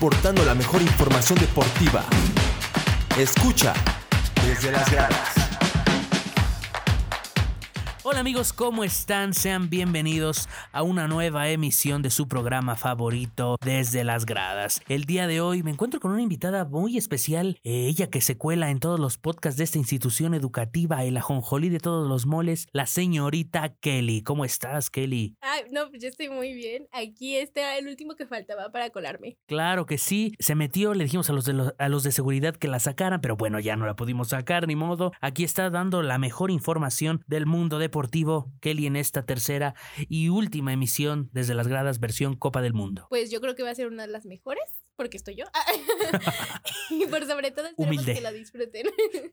aportando la mejor información deportiva. Escucha desde las gradas. Hola amigos, ¿cómo están? Sean bienvenidos a una nueva emisión de su programa favorito desde las gradas. El día de hoy me encuentro con una invitada muy especial, eh, ella que se cuela en todos los podcasts de esta institución educativa, el ajonjolí de todos los moles, la señorita Kelly. ¿Cómo estás, Kelly? Ay, no, pues yo estoy muy bien. Aquí era el último que faltaba para colarme. Claro que sí, se metió, le dijimos a los de, los, a los de seguridad que la sacaran, pero bueno, ya no la pudimos sacar, ni modo. Aquí está dando la mejor información del mundo deportivo Kelly en esta tercera y última emisión desde las gradas versión Copa del Mundo. Pues yo creo que va a ser una de las mejores porque estoy yo. y por sobre todo esperemos que la disfruten.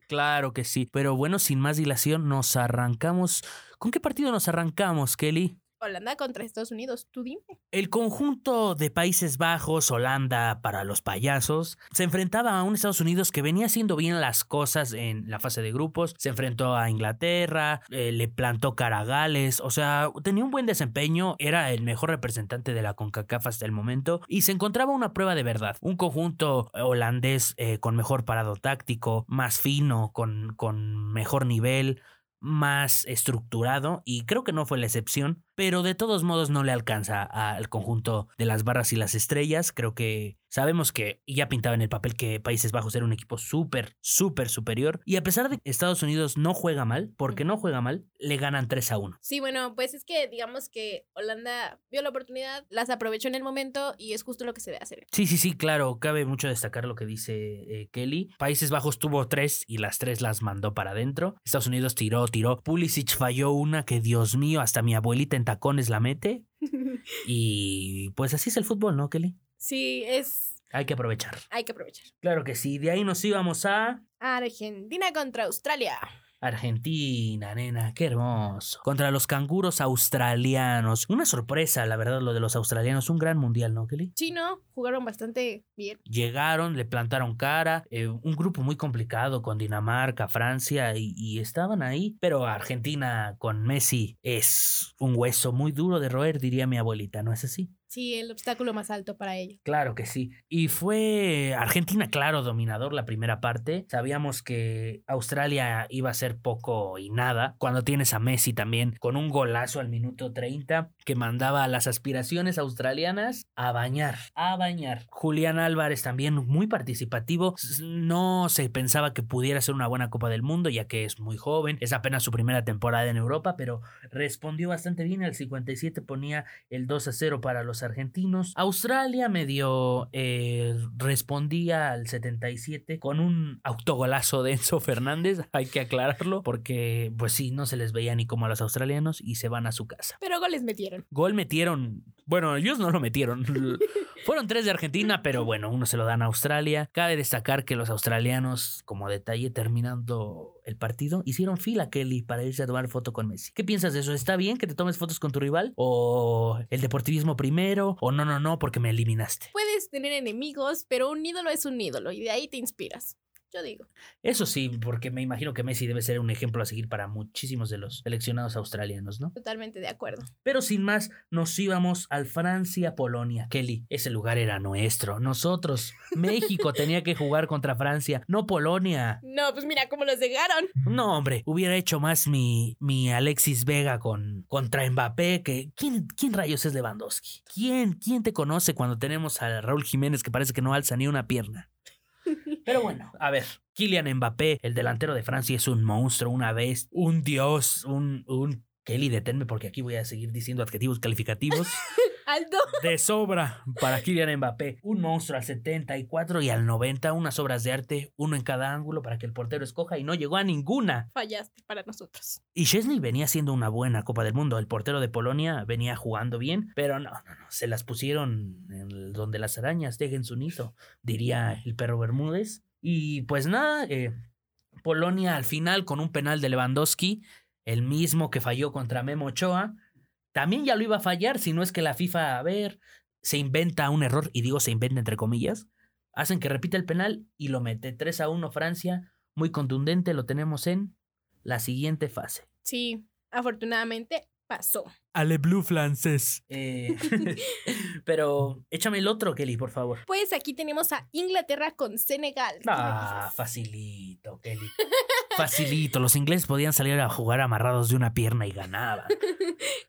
claro que sí, pero bueno, sin más dilación nos arrancamos. ¿Con qué partido nos arrancamos, Kelly? Holanda contra Estados Unidos, tú dime. El conjunto de Países Bajos, Holanda para los payasos, se enfrentaba a un Estados Unidos que venía haciendo bien las cosas en la fase de grupos, se enfrentó a Inglaterra, eh, le plantó cara a Gales, o sea, tenía un buen desempeño, era el mejor representante de la CONCACAF hasta el momento y se encontraba una prueba de verdad, un conjunto holandés eh, con mejor parado táctico, más fino, con, con mejor nivel, más estructurado y creo que no fue la excepción pero de todos modos no le alcanza al conjunto de las barras y las estrellas. Creo que sabemos que ya pintaba en el papel que Países Bajos era un equipo súper, súper superior. Y a pesar de que Estados Unidos no juega mal, porque no juega mal, le ganan 3 a 1. Sí, bueno, pues es que digamos que Holanda vio la oportunidad, las aprovechó en el momento y es justo lo que se debe hacer. Sí, sí, sí, claro. Cabe mucho destacar lo que dice eh, Kelly. Países Bajos tuvo tres y las tres las mandó para adentro. Estados Unidos tiró, tiró. Pulisic falló una que, Dios mío, hasta mi abuelita en tacones la mete. y pues así es el fútbol, ¿no, Kelly? Sí, es... Hay que aprovechar. Hay que aprovechar. Claro que sí. De ahí nos íbamos a... Argentina contra Australia. Argentina, nena, qué hermoso. Contra los canguros australianos. Una sorpresa, la verdad, lo de los australianos. Un gran mundial, ¿no, Kelly? Sí, no, jugaron bastante bien. Llegaron, le plantaron cara. Eh, un grupo muy complicado con Dinamarca, Francia y, y, estaban ahí. Pero Argentina con Messi es un hueso muy duro de roer, diría mi abuelita, ¿no es así? Sí, el obstáculo más alto para ellos. Claro que sí. Y fue Argentina, claro, dominador la primera parte. Sabíamos que Australia iba a ser poco y nada. Cuando tienes a Messi también con un golazo al minuto 30 que mandaba a las aspiraciones australianas a bañar, a bañar. Julián Álvarez también muy participativo. No se pensaba que pudiera ser una buena Copa del Mundo ya que es muy joven. Es apenas su primera temporada en Europa, pero respondió bastante bien. Al 57 ponía el 2 a 0 para los argentinos. Australia medio eh, respondía al 77 con un autogolazo de Enzo Fernández, hay que aclararlo, porque pues sí, no se les veía ni como a los australianos y se van a su casa. Pero goles metieron. Gol metieron, bueno, ellos no lo metieron. Fueron tres de Argentina, pero bueno, uno se lo dan a Australia. Cabe destacar que los australianos, como detalle, terminando el partido, hicieron fila, Kelly, para irse a tomar foto con Messi. ¿Qué piensas de eso? ¿Está bien que te tomes fotos con tu rival? ¿O el deportivismo primero? ¿O no, no, no, porque me eliminaste? Puedes tener enemigos, pero un ídolo es un ídolo y de ahí te inspiras yo digo. Eso sí, porque me imagino que Messi debe ser un ejemplo a seguir para muchísimos de los seleccionados australianos, ¿no? Totalmente de acuerdo. Pero sin más, nos íbamos al Francia-Polonia. Kelly, ese lugar era nuestro. Nosotros, México, tenía que jugar contra Francia, no Polonia. No, pues mira cómo los dejaron. No, hombre, hubiera hecho más mi, mi Alexis Vega con, contra Mbappé que... ¿quién, ¿Quién rayos es Lewandowski? ¿Quién, ¿Quién te conoce cuando tenemos a Raúl Jiménez que parece que no alza ni una pierna? Pero bueno, a ver, Kylian Mbappé, el delantero de Francia, es un monstruo, una vez, un dios, un, un... Kelly, deténme porque aquí voy a seguir diciendo adjetivos calificativos. De sobra para Kylian Mbappé. Un monstruo al 74 y al 90, unas obras de arte, uno en cada ángulo para que el portero escoja y no llegó a ninguna. Fallaste para nosotros. Y Chesney venía siendo una buena Copa del Mundo. El portero de Polonia venía jugando bien, pero no, no, no. Se las pusieron en donde las arañas dejen su nido, diría el perro Bermúdez. Y pues nada, eh, Polonia al final con un penal de Lewandowski, el mismo que falló contra Memo Ochoa también ya lo iba a fallar, si no es que la FIFA, a ver, se inventa un error, y digo se inventa entre comillas, hacen que repita el penal y lo mete 3 a 1 Francia, muy contundente, lo tenemos en la siguiente fase. Sí, afortunadamente pasó. Ale Blue francés. Eh, pero échame el otro, Kelly, por favor. Pues aquí tenemos a Inglaterra con Senegal. ¿Qué me Ah, facilito, Kelly. Facilito. Los ingleses podían salir a jugar amarrados de una pierna y ganaban.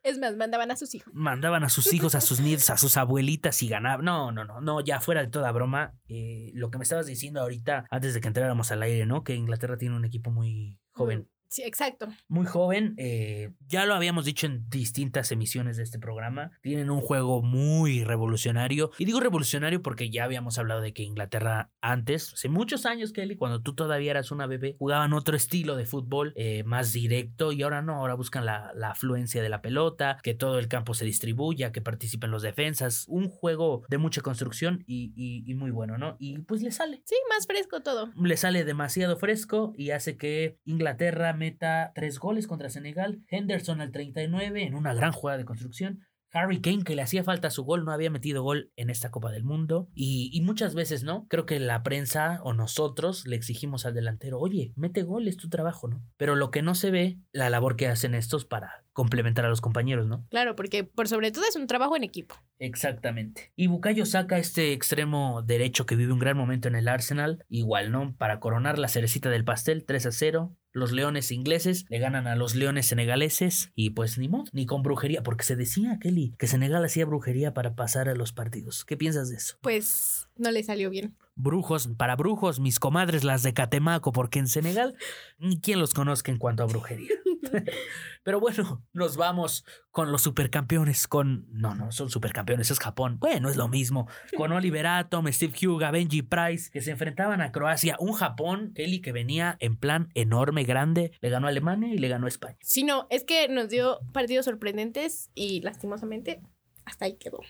Es más, mandaban a sus hijos. Mandaban a sus hijos, a sus nietos, a sus abuelitas y ganaban. No, no, no, no, ya fuera de toda broma. eh, lo que me estabas diciendo ahorita, antes de que entráramos al aire, ¿no? Que Inglaterra tiene un equipo muy joven. Sí, exacto. muy joven. eh, ya lo habíamos dicho en distintas emisiones de este programa. Tienen un juego muy revolucionario. Y digo revolucionario porque ya habíamos hablado de que Inglaterra antes, hace muchos años, Kelly, cuando tú todavía eras una bebé, jugaban otro estilo de fútbol eh, más directo. Y ahora no, ahora buscan la, la afluencia de la pelota, que todo el campo se distribuya, que participen los defensas. Un juego de mucha construcción y, y- y muy bueno, ¿no? Y pues le sale Sí, más fresco todo. le sale demasiado fresco y hace que Inglaterra meta tres goles contra Senegal. Henderson al 39 en una gran jugada de construcción. Harry Kane, que le hacía falta su gol, no había metido gol en esta Copa del Mundo. Y, y muchas veces, ¿no? Creo que la prensa o nosotros le exigimos al delantero, oye, mete gol, es tu trabajo, ¿no? Pero lo que no se ve, la labor que hacen estos para complementar a los compañeros, ¿no? Claro, porque por sobre todo es un trabajo en equipo. Exactamente. Y Bukayo saca este extremo derecho que vive un gran momento en el Arsenal. Igual, ¿no? Para coronar la cerecita del pastel, 3 a 0. Los leones ingleses le ganan a los leones senegaleses. Y pues ni modo, ni con brujería. Porque se decía, Kelly, que Senegal hacía brujería para pasar a los partidos. ¿Qué piensas de eso? Pues no le salió bien. Brujos, para brujos, mis comadres las de Catemaco, porque en Senegal, ni quien los conozca en cuanto a brujería. Pero bueno, nos vamos con los supercampeones, con... No, no, son supercampeones, es Japón. Bueno, es lo mismo. Con Oliver Atom, Steve Huga, Benji Price, que se enfrentaban a Croacia. Un Japón, Kelly, que venía en plan enorme, grande. Le ganó a Alemania y le ganó a España. Sí, no, es que nos dio partidos sorprendentes y lastimosamente hasta ahí quedó.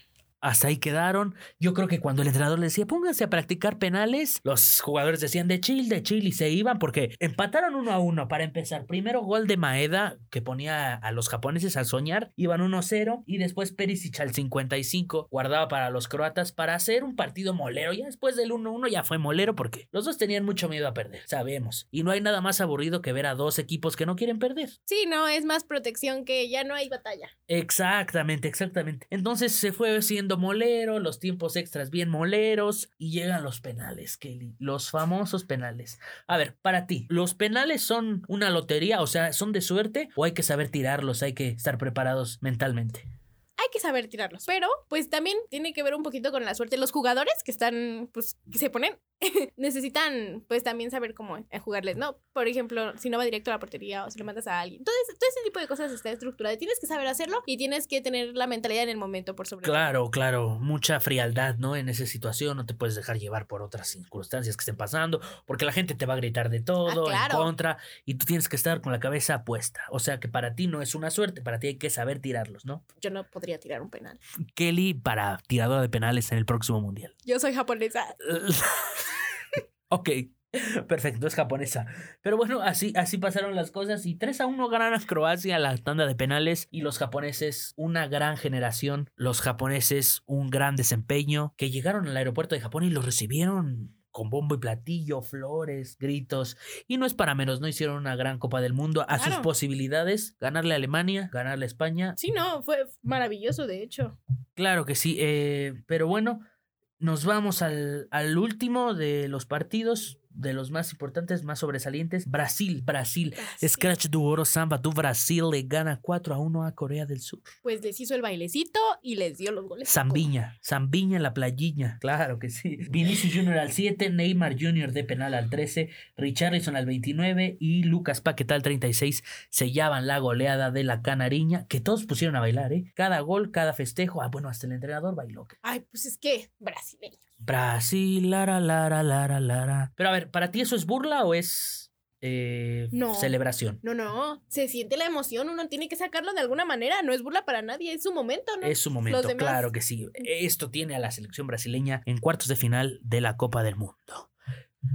Hasta ahí quedaron. Yo creo que cuando el entrenador le decía, pónganse a practicar penales, los jugadores decían de chill, de chill y se iban porque empataron uno a uno para empezar. Primero gol de Maeda que ponía a los japoneses a soñar, iban 1-0 y después Perisic al 55 guardaba para los croatas para hacer un partido molero. Ya después del 1-1 ya fue molero porque los dos tenían mucho miedo a perder, sabemos. Y no hay nada más aburrido que ver a dos equipos que no quieren perder. Sí, no, es más protección que ya no hay batalla. Exactamente, exactamente. Entonces se fue siendo molero, los tiempos extras bien moleros y llegan los penales, Kelly, los famosos penales. A ver, para ti, ¿los penales son una lotería, o sea, son de suerte o hay que saber tirarlos, hay que estar preparados mentalmente? Hay que saber tirarlos, pero pues también tiene que ver un poquito con la suerte. Los jugadores que están, pues, que se ponen, necesitan pues también saber cómo eh, jugarles, ¿no? Por ejemplo, si no va directo a la portería o si lo mandas a alguien. Entonces, todo ese tipo de cosas está estructurado. Tienes que saber hacerlo y tienes que tener la mentalidad en el momento por sobre todo. Claro, claro, mucha frialdad, ¿no? En esa situación no te puedes dejar llevar por otras circunstancias que estén pasando, porque la gente te va a gritar de todo, claro. en contra, y tú tienes que estar con la cabeza puesta. O sea que para ti no es una suerte, para ti hay que saber tirarlos, ¿no? Yo no podría tirar un penal. Kelly para tiradora de penales en el próximo mundial. Yo soy japonesa. ok, perfecto, es japonesa. Pero bueno, así, así pasaron las cosas y 3 a 1 ganan a Croacia la tanda de penales y los japoneses una gran generación, los japoneses un gran desempeño que llegaron al aeropuerto de Japón y los recibieron con bombo y platillo, flores, gritos. Y no es para menos, no hicieron una gran Copa del Mundo a sus posibilidades, ganarle a Alemania, ganarle a España, Sí, no, fue maravilloso, de hecho. Claro que sí, eh, pero bueno, nos vamos al, al último de los partidos, de los más importantes, más sobresalientes. Brasil, Brasil. Brasil. Scratch du Oro Samba, tu Brasil le gana 4 a 1 a Corea del Sur. Pues les hizo el bailecito y les dio los goles. Zambiña, Zambiña en la playiña, claro que sí. Vinicius Junior al 7, Neymar Junior de penal al 13, Richarlison al 29 y Lucas Paquetá al 36 sellaban la goleada de la Canariña, que todos pusieron a bailar, ¿eh? Cada gol, cada festejo, ah, bueno, hasta el entrenador bailó. Ay, pues es que brasileño. Brasil, lara, lara, lara, lara. Pero a ver, ¿para ti eso es burla o es eh, No. celebración? No, no, se siente la emoción, uno tiene que sacarlo de alguna manera, no es burla para nadie, es su momento, ¿no? Es su momento, demás- claro que sí. Esto tiene a la selección brasileña en cuartos de final de la Copa del Mundo.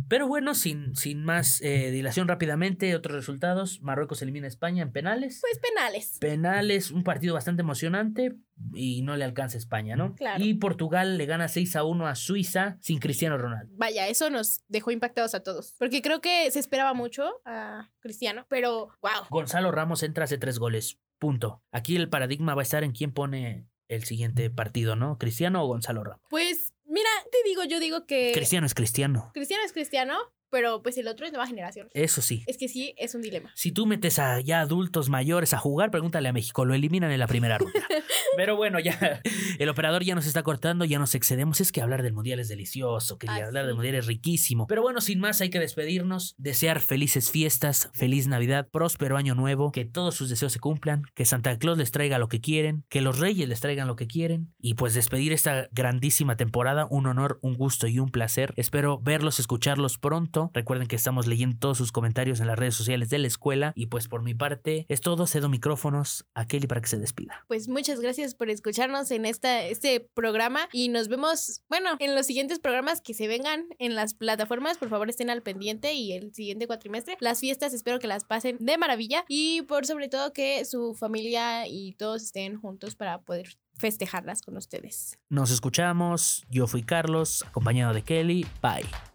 Pero bueno, sin, sin más eh, dilación rápidamente, otros resultados. Marruecos elimina a España en penales. Pues penales. Penales, un partido bastante emocionante y no le alcanza a España, ¿no? Claro. Y Portugal le gana 6 a 1 a Suiza sin Cristiano Ronaldo. Vaya, eso nos dejó impactados a todos, porque creo que se esperaba mucho a Cristiano, pero wow. Gonzalo Ramos entra hace tres goles. Punto. Aquí el paradigma va a estar en quién pone el siguiente partido, ¿no? ¿Cristiano o Gonzalo Ramos? Pues, mira, te digo, yo digo que. Cristiano es cristiano. Cristiano es cristiano, pero pues el otro es nueva generación. Eso sí. Es que sí, es un dilema. Si tú metes a ya adultos mayores a jugar, pregúntale a México, lo eliminan en la primera ronda. Pero bueno, ya el operador ya nos está cortando, ya nos excedemos. Es que hablar del mundial es delicioso, quería Ah, hablar del mundial es riquísimo. Pero bueno, sin más, hay que despedirnos, desear felices fiestas, feliz Navidad, próspero año nuevo, que todos sus deseos se cumplan, que Santa Claus les traiga lo que quieren, que los reyes les traigan lo que quieren y pues despedir esta grandísima temporada, un honor, un gusto y un placer. Espero verlos, escucharlos pronto. Recuerden que estamos leyendo todos sus comentarios en las redes sociales de la escuela y pues por mi parte es todo, cedo micrófonos a Kelly para que se despida. Pues muchas gracias por escucharnos en esta, este programa y nos vemos, bueno, en los siguientes programas que se vengan en las plataformas. Por favor, estén al pendiente y el siguiente cuatrimestre. Las fiestas espero que las pasen de maravilla y por sobre todo que su familia y todos estén juntos para poder festejarlas con ustedes. Nos escuchamos, yo fui Carlos, acompañado de Kelly, bye.